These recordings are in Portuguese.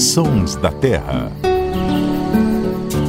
Sons da Terra.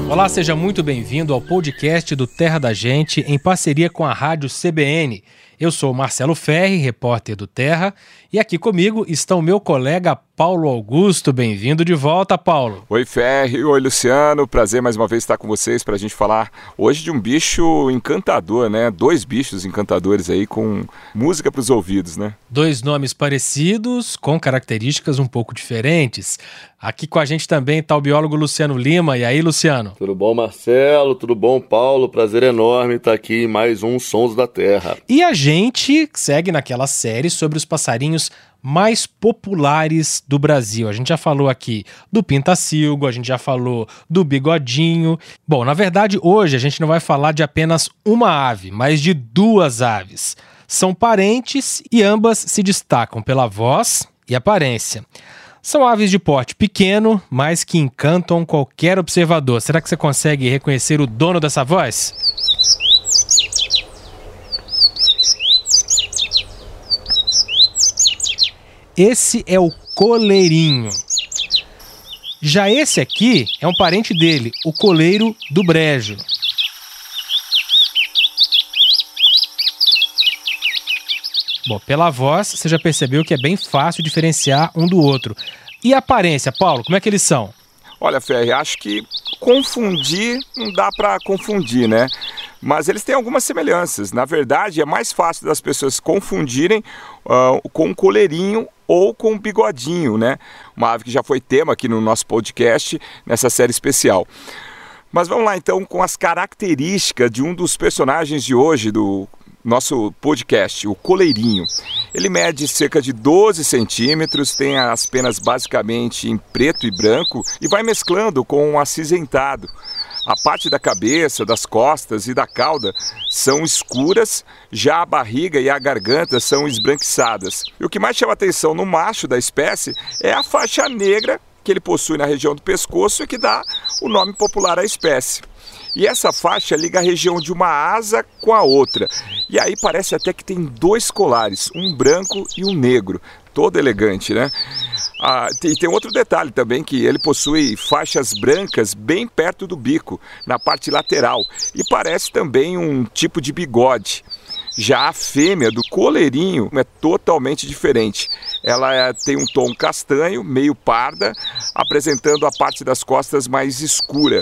Olá, seja muito bem-vindo ao podcast do Terra da Gente em parceria com a Rádio CBN. Eu sou Marcelo Ferri, repórter do Terra, e aqui comigo está o meu colega Paulo Augusto. Bem-vindo de volta, Paulo. Oi, Ferri. Oi, Luciano. Prazer mais uma vez estar com vocês para a gente falar hoje de um bicho encantador, né? Dois bichos encantadores aí com música para os ouvidos, né? Dois nomes parecidos, com características um pouco diferentes. Aqui com a gente também está o biólogo Luciano Lima. E aí, Luciano? Tudo bom, Marcelo? Tudo bom, Paulo? Prazer enorme estar aqui em mais um Sons da Terra. E a gente segue naquela série sobre os passarinhos mais populares do Brasil. A gente já falou aqui do pintacilgo, a gente já falou do bigodinho. Bom, na verdade, hoje a gente não vai falar de apenas uma ave, mas de duas aves. São parentes e ambas se destacam pela voz e aparência. São aves de porte pequeno, mas que encantam qualquer observador. Será que você consegue reconhecer o dono dessa voz? Esse é o coleirinho. Já esse aqui é um parente dele, o coleiro do brejo. Bom, pela voz, você já percebeu que é bem fácil diferenciar um do outro. E a aparência, Paulo, como é que eles são? Olha, Ferri, acho que confundir não dá para confundir, né? Mas eles têm algumas semelhanças. Na verdade, é mais fácil das pessoas confundirem uh, com um coleirinho ou com um bigodinho, né? Uma ave que já foi tema aqui no nosso podcast, nessa série especial. Mas vamos lá então com as características de um dos personagens de hoje do nosso podcast, o coleirinho. Ele mede cerca de 12 centímetros, tem as penas basicamente em preto e branco e vai mesclando com um acinzentado. A parte da cabeça, das costas e da cauda são escuras, já a barriga e a garganta são esbranquiçadas. E o que mais chama atenção no macho da espécie é a faixa negra que ele possui na região do pescoço e que dá o nome popular à espécie. E essa faixa liga a região de uma asa com a outra. E aí parece até que tem dois colares, um branco e um negro. Todo elegante, né? Ah, e tem outro detalhe também, que ele possui faixas brancas bem perto do bico, na parte lateral, e parece também um tipo de bigode. Já a fêmea do coleirinho é totalmente diferente. Ela é, tem um tom castanho, meio parda, apresentando a parte das costas mais escura.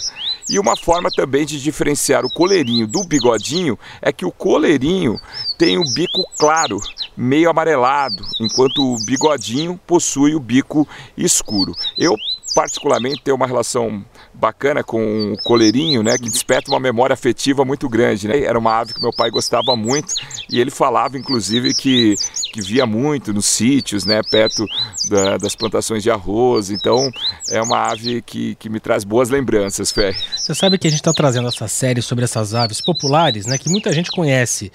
E uma forma também de diferenciar o coleirinho do bigodinho é que o coleirinho tem o bico claro, meio amarelado, enquanto o bigodinho possui o bico escuro. Eu particularmente tenho uma relação bacana com o coleirinho, né, que desperta uma memória afetiva muito grande, né? Era uma ave que meu pai gostava muito e ele falava inclusive que que via muito nos sítios, né, perto da, das plantações de arroz. Então, é uma ave que, que me traz boas lembranças, Fé. Você sabe que a gente está trazendo essa série sobre essas aves populares, né, que muita gente conhece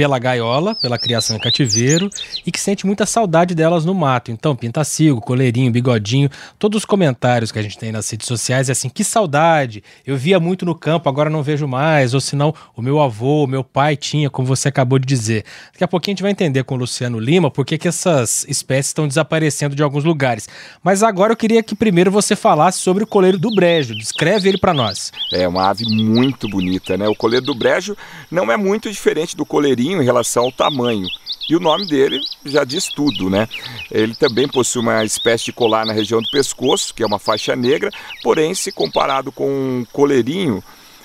pela gaiola, pela criação em cativeiro e que sente muita saudade delas no mato. Então, pintacilgo, coleirinho, bigodinho, todos os comentários que a gente tem nas redes sociais é assim: que saudade! Eu via muito no campo, agora não vejo mais. Ou senão, o meu avô, o meu pai tinha, como você acabou de dizer. Daqui a pouquinho a gente vai entender com o Luciano Lima por que essas espécies estão desaparecendo de alguns lugares. Mas agora eu queria que primeiro você falasse sobre o coleiro do brejo. Descreve ele para nós. É uma ave muito bonita, né? O coleiro do brejo não é muito diferente do coleirinho em relação ao tamanho. E o nome dele já diz tudo, né? Ele também possui uma espécie de colar na região do pescoço, que é uma faixa negra, porém, se comparado com um coleirinho,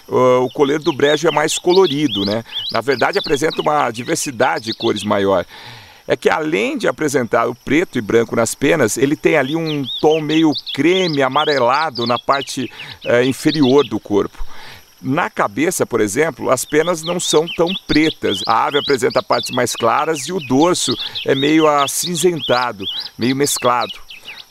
o coleiro do brejo é mais colorido, né? Na verdade, apresenta uma diversidade de cores maior. É que além de apresentar o preto e branco nas penas, ele tem ali um tom meio creme, amarelado na parte é, inferior do corpo. Na cabeça, por exemplo, as penas não são tão pretas. A ave apresenta partes mais claras e o dorso é meio acinzentado, meio mesclado.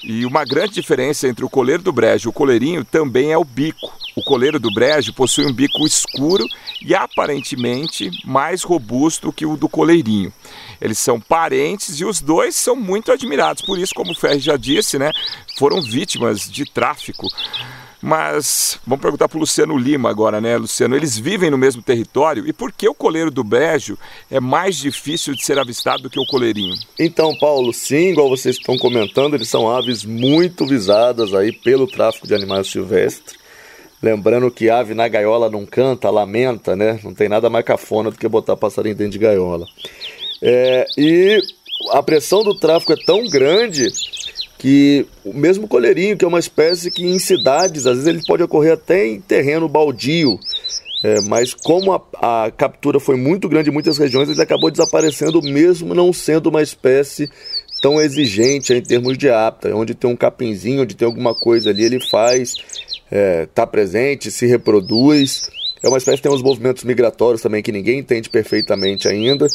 E uma grande diferença entre o coleiro do brejo e o coleirinho também é o bico. O coleiro do brejo possui um bico escuro e aparentemente mais robusto que o do coleirinho. Eles são parentes e os dois são muito admirados. Por isso, como o Ferri já disse, né, foram vítimas de tráfico Mas vamos perguntar para o Luciano Lima agora, né, Luciano? Eles vivem no mesmo território e por que o coleiro do brejo é mais difícil de ser avistado do que o coleirinho? Então, Paulo, sim, igual vocês estão comentando, eles são aves muito visadas aí pelo tráfico de animais silvestres. Lembrando que ave na gaiola não canta, lamenta, né? Não tem nada mais cafona do que botar passarinho dentro de gaiola. É, e a pressão do tráfico é tão grande que o mesmo coleirinho, que é uma espécie que em cidades, às vezes ele pode ocorrer até em terreno baldio, é, mas como a, a, captura foi muito grande em muitas regiões, ele acabou desaparecendo mesmo não sendo uma espécie tão exigente em termos de apta, onde tem um capinzinho, onde tem alguma coisa ali, ele faz, está é, tá presente, se reproduz. É uma espécie que tem uns movimentos migratórios também que ninguém entende perfeitamente ainda.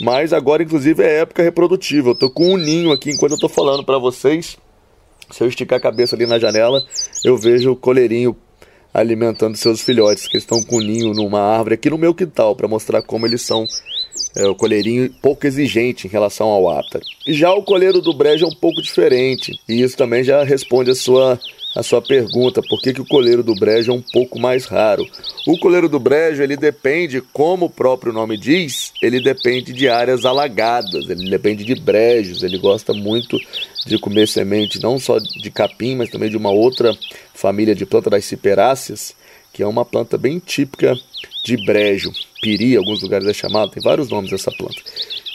Mas agora, inclusive, é época reprodutiva. Eu tô com um ninho aqui enquanto eu tô falando para vocês. Se eu esticar a cabeça ali na janela, eu vejo o coleirinho alimentando seus filhotes, que estão com um ninho numa árvore aqui no meu quintal, para mostrar como eles são é, o coleirinho pouco exigente em relação ao áptaro. Já o coleiro do brejo é um pouco diferente, e isso também já responde a sua a sua pergunta, por que, que o coleiro do brejo é um pouco mais raro? O coleiro do brejo, ele depende, como o próprio nome diz, ele depende de áreas alagadas, ele depende de brejos, ele gosta muito de comer semente não só de capim, mas também de uma outra família de planta das ciperáceas, que é uma planta bem típica de brejo, piri, alguns lugares é chamado, tem vários nomes dessa planta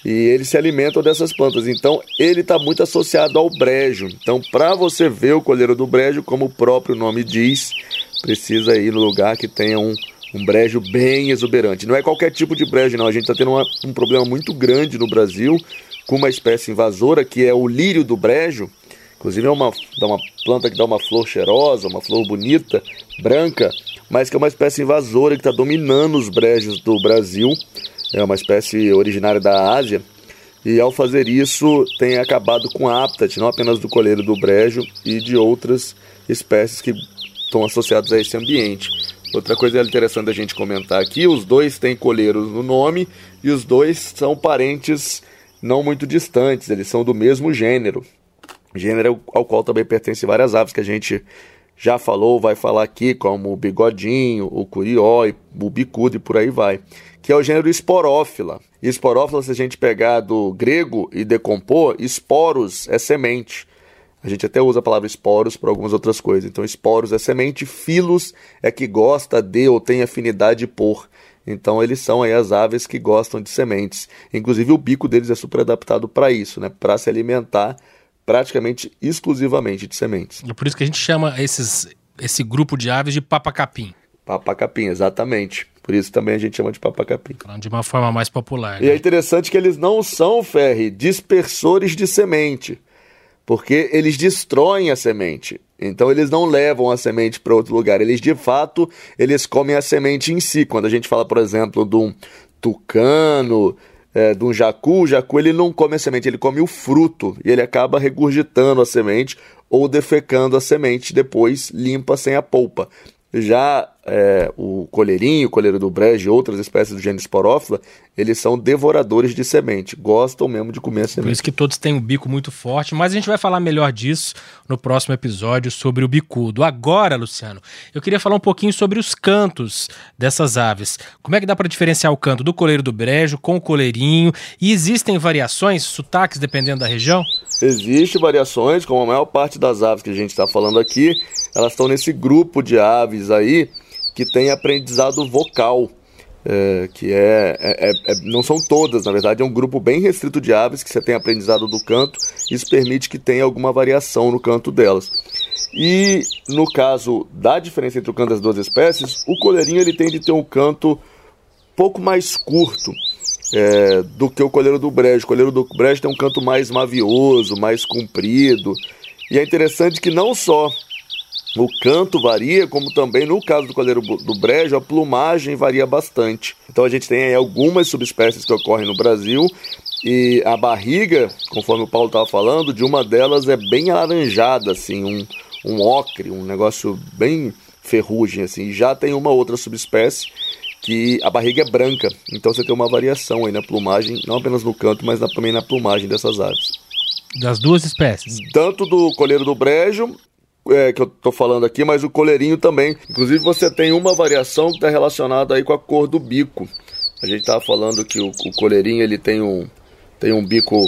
e eles se alimentam dessas plantas. Então, ele está muito associado ao brejo. Então, para você ver o colheiro do brejo, como o próprio nome diz, precisa ir no lugar que tenha um, um brejo bem exuberante. Não é qualquer tipo de brejo, não. A gente está tendo uma, um problema muito grande no Brasil com uma espécie invasora que é o lírio do brejo. Inclusive, é uma, é uma planta que dá uma flor cheirosa, uma flor bonita, branca, mas que é uma espécie invasora que está dominando os brejos do Brasil é uma espécie originária da Ásia, e ao fazer isso tem acabado com a habitat, não apenas do colheiro do brejo e de outras espécies que estão associadas a esse ambiente. Outra coisa interessante a gente comentar aqui, os dois têm colheiros no nome e os dois são parentes não muito distantes, eles são do mesmo gênero. Gênero ao qual também pertencem várias aves que a gente já falou, vai falar aqui, como o bigodinho, o curió, o bicudo e por aí vai que é o gênero esporófila. esporófila, se a gente pegar do grego e decompor, esporos é semente. A gente até usa a palavra esporos para algumas outras coisas. Então, esporos é semente, filos é que gosta de ou tem afinidade por. Então, eles são aí as aves que gostam de sementes. Inclusive, o bico deles é super adaptado para isso, né? para se alimentar praticamente exclusivamente de sementes. É por isso que a gente chama esses, esse grupo de aves de papacapim. Papacapim, exatamente. Por isso também a gente chama de papacapim. Falando de uma forma mais popular. Né? E é interessante que eles não são, Ferre, dispersores de semente, porque eles destroem a semente. Então eles não levam a semente para outro lugar. Eles de fato eles comem a semente em si. Quando a gente fala, por exemplo, de um tucano, é, de um jacu, o jacu ele não come a semente, ele come o fruto e ele acaba regurgitando a semente ou defecando a semente, depois limpa sem a polpa. Já é, o colheirinho, o colheiro do brejo e outras espécies do gênero esporófila, eles são devoradores de semente, gostam mesmo de comer semente. Por isso que todos têm um bico muito forte, mas a gente vai falar melhor disso no próximo episódio sobre o bicudo. Agora, Luciano, eu queria falar um pouquinho sobre os cantos dessas aves. Como é que dá para diferenciar o canto do colheiro do brejo com o colheirinho? E existem variações, sotaques dependendo da região? Existem variações, como a maior parte das aves que a gente está falando aqui, elas estão nesse grupo de aves aí que tem aprendizado vocal. É, que é, é, é, é, não são todas, na verdade é um grupo bem restrito de aves que você tem aprendizado do canto, isso permite que tenha alguma variação no canto delas. E no caso da diferença entre o canto das duas espécies, o colherinho ele tende a ter um canto pouco mais curto é, do que o colheiro do brejo. O colheiro do brejo tem um canto mais mavioso, mais comprido. E é interessante que não só o canto varia, como também no caso do colheiro do brejo, a plumagem varia bastante. Então a gente tem aí algumas subespécies que ocorrem no Brasil e a barriga, conforme o Paulo estava falando, de uma delas é bem alaranjada, assim, um, um ocre, um negócio bem ferrugem, assim. E já tem uma outra subespécie que a barriga é branca, então você tem uma variação aí na plumagem, não apenas no canto, mas também na plumagem dessas aves. Das duas espécies? Tanto do colheiro do brejo é, que eu tô falando aqui, mas o coleirinho também. Inclusive você tem uma variação que está relacionada aí com a cor do bico. A gente estava falando que o, o coleirinho ele tem um, tem um bico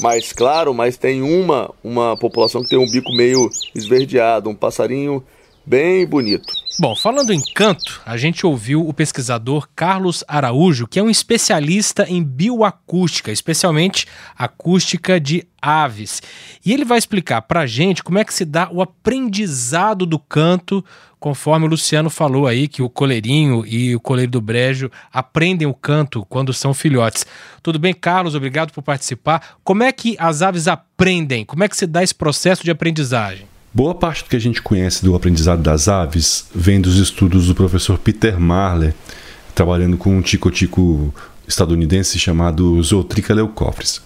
mais claro, mas tem uma, uma população que tem um bico meio esverdeado, um passarinho bem bonito. Bom, falando em canto, a gente ouviu o pesquisador Carlos Araújo, que é um especialista em bioacústica, especialmente acústica de aves. E ele vai explicar para a gente como é que se dá o aprendizado do canto, conforme o Luciano falou aí, que o coleirinho e o coleiro do brejo aprendem o canto quando são filhotes. Tudo bem, Carlos? Obrigado por participar. Como é que as aves aprendem? Como é que se dá esse processo de aprendizagem? Boa parte do que a gente conhece do aprendizado das aves vem dos estudos do professor Peter Marler, trabalhando com um tico-tico estadunidense chamado Zootrica leucophrys.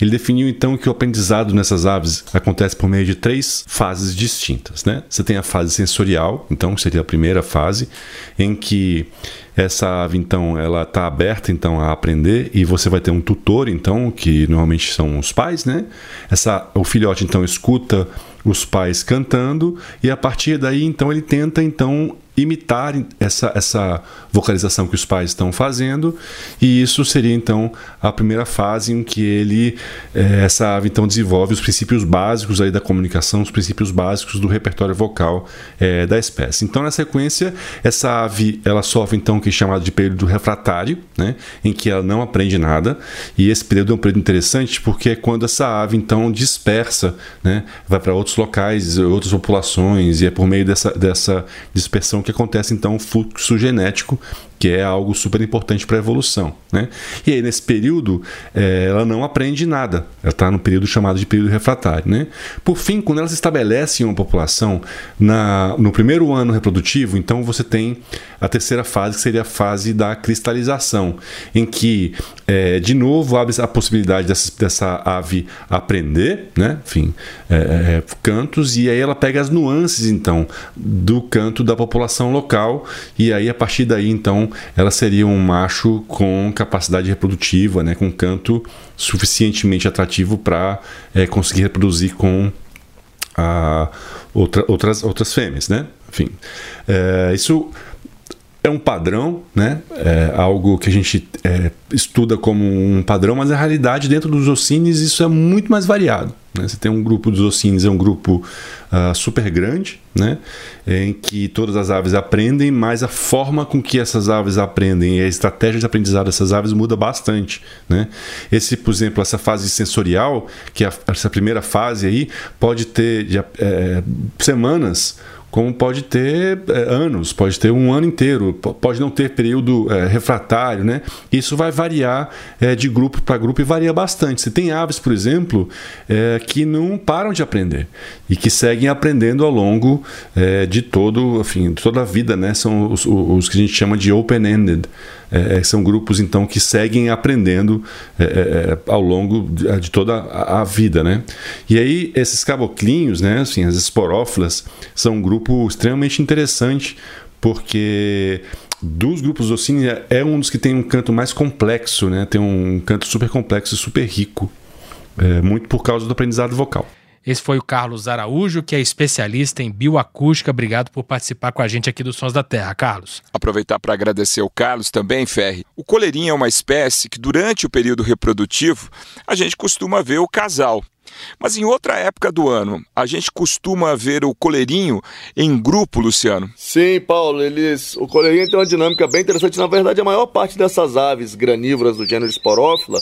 Ele definiu então que o aprendizado nessas aves acontece por meio de três fases distintas. Né? Você tem a fase sensorial, então seria a primeira fase, em que essa ave então ela está aberta então a aprender e você vai ter um tutor então que normalmente são os pais, né? Essa o filhote então escuta os pais cantando e a partir daí então ele tenta então imitar essa, essa vocalização que os pais estão fazendo. E isso seria então a primeira fase em que ele é, essa ave então desenvolve os princípios básicos aí da comunicação os princípios básicos do repertório vocal é, da espécie. Então na sequência essa ave ela sofre então o que é chamado de período refratário né em que ela não aprende nada. E esse período é um período interessante porque é quando essa ave então dispersa né vai para outros locais outras populações e é por meio dessa, dessa dispersão que acontece então o fluxo genético que é algo super importante para a evolução. Né? E aí, nesse período, é, ela não aprende nada. Ela está no período chamado de período refratário. Né? Por fim, quando ela se estabelece em uma população, na, no primeiro ano reprodutivo, então você tem a terceira fase, que seria a fase da cristalização, em que, é, de novo, abre a possibilidade dessa, dessa ave aprender, né? enfim, é, é, cantos, e aí ela pega as nuances, então, do canto da população local, e aí, a partir daí, então, ela seria um macho com capacidade reprodutiva, né, com canto suficientemente atrativo para é, conseguir reproduzir com a, outra, outras, outras fêmeas. Né? Enfim, é, isso é um padrão, né? É algo que a gente é, estuda como um padrão, mas na realidade, dentro dos ocines, isso é muito mais variado. Né? Você tem um grupo dos ocines, é um grupo uh, super grande, né? em que todas as aves aprendem, mas a forma com que essas aves aprendem e a estratégia de aprendizado dessas aves muda bastante. Né? Esse, por exemplo, essa fase sensorial, que é essa primeira fase aí, pode ter de, é, semanas como pode ter é, anos, pode ter um ano inteiro, pode não ter período é, refratário, né? Isso vai variar é, de grupo para grupo e varia bastante. Você tem aves, por exemplo, é, que não param de aprender e que seguem aprendendo ao longo é, de todo, enfim, toda a vida, né? São os, os que a gente chama de open-ended. É, são grupos então que seguem aprendendo é, é, ao longo de, de toda a, vida, né? E aí esses caboclinhos, né? Assim, as esporófilas são um grupo extremamente interessante porque dos grupos Ossini é um dos que tem um canto mais complexo, né? Tem um canto super complexo e super rico, é, muito por causa do aprendizado vocal. Esse foi o Carlos Araújo, que é especialista em bioacústica. Obrigado por participar com a gente aqui do Sons da Terra, Carlos. Aproveitar para agradecer o Carlos também, Ferri. O coleirinho é uma espécie que, durante o período reprodutivo, a gente costuma ver o casal. Mas em outra época do ano, a gente costuma ver o coleirinho em grupo, Luciano? Sim, Paulo, eles, o coleirinho tem uma dinâmica bem interessante. Na verdade, a maior parte dessas aves granívoras do gênero Sporófila,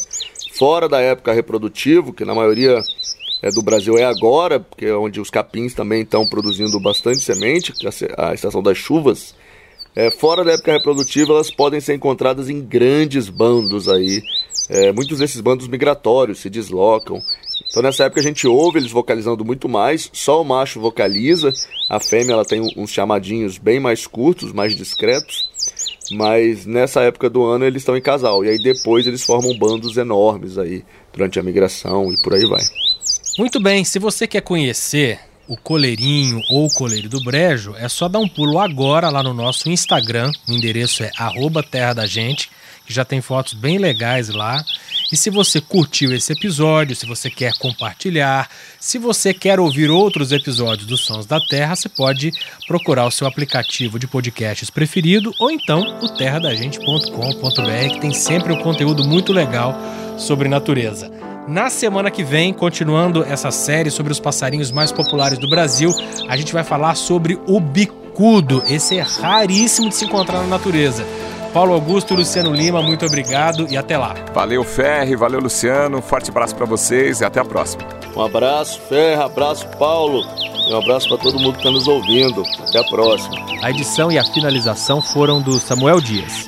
fora da época reprodutiva, que na maioria é, do Brasil é agora, porque é onde os capins também estão produzindo bastante semente, a, estação das chuvas. É, fora da época reprodutiva, elas podem ser encontradas em grandes bandos aí. É, muitos desses bandos migratórios se deslocam. Então nessa época a gente ouve eles vocalizando muito mais, só o macho vocaliza, a fêmea ela tem uns chamadinhos bem mais curtos, mais discretos, mas nessa época do ano eles estão em casal, e aí depois eles formam bandos enormes aí, durante a migração e por aí vai. Muito bem, se você quer conhecer o Coleirinho ou o Coleiro do Brejo, é só dar um pulo agora lá no nosso Instagram, o endereço é Terra da Gente, que já tem fotos bem legais lá. E se você curtiu esse episódio, se você quer compartilhar, se você quer ouvir outros episódios dos Sons da Terra, você pode procurar o seu aplicativo de podcasts preferido ou então o terradagente.com.br, que tem sempre um conteúdo muito legal sobre natureza. Na semana que vem, continuando essa série sobre os passarinhos mais populares do Brasil, a gente vai falar sobre o bicudo. Esse é raríssimo de se encontrar na natureza. Paulo Augusto, Luciano Lima, muito obrigado e até lá. Valeu, Ferre, valeu, Luciano. Forte abraço para vocês e até a próxima. Um abraço, Ferre, abraço, Paulo. E um abraço para todo mundo que está nos ouvindo. Até a próxima. A edição e a finalização foram do Samuel Dias.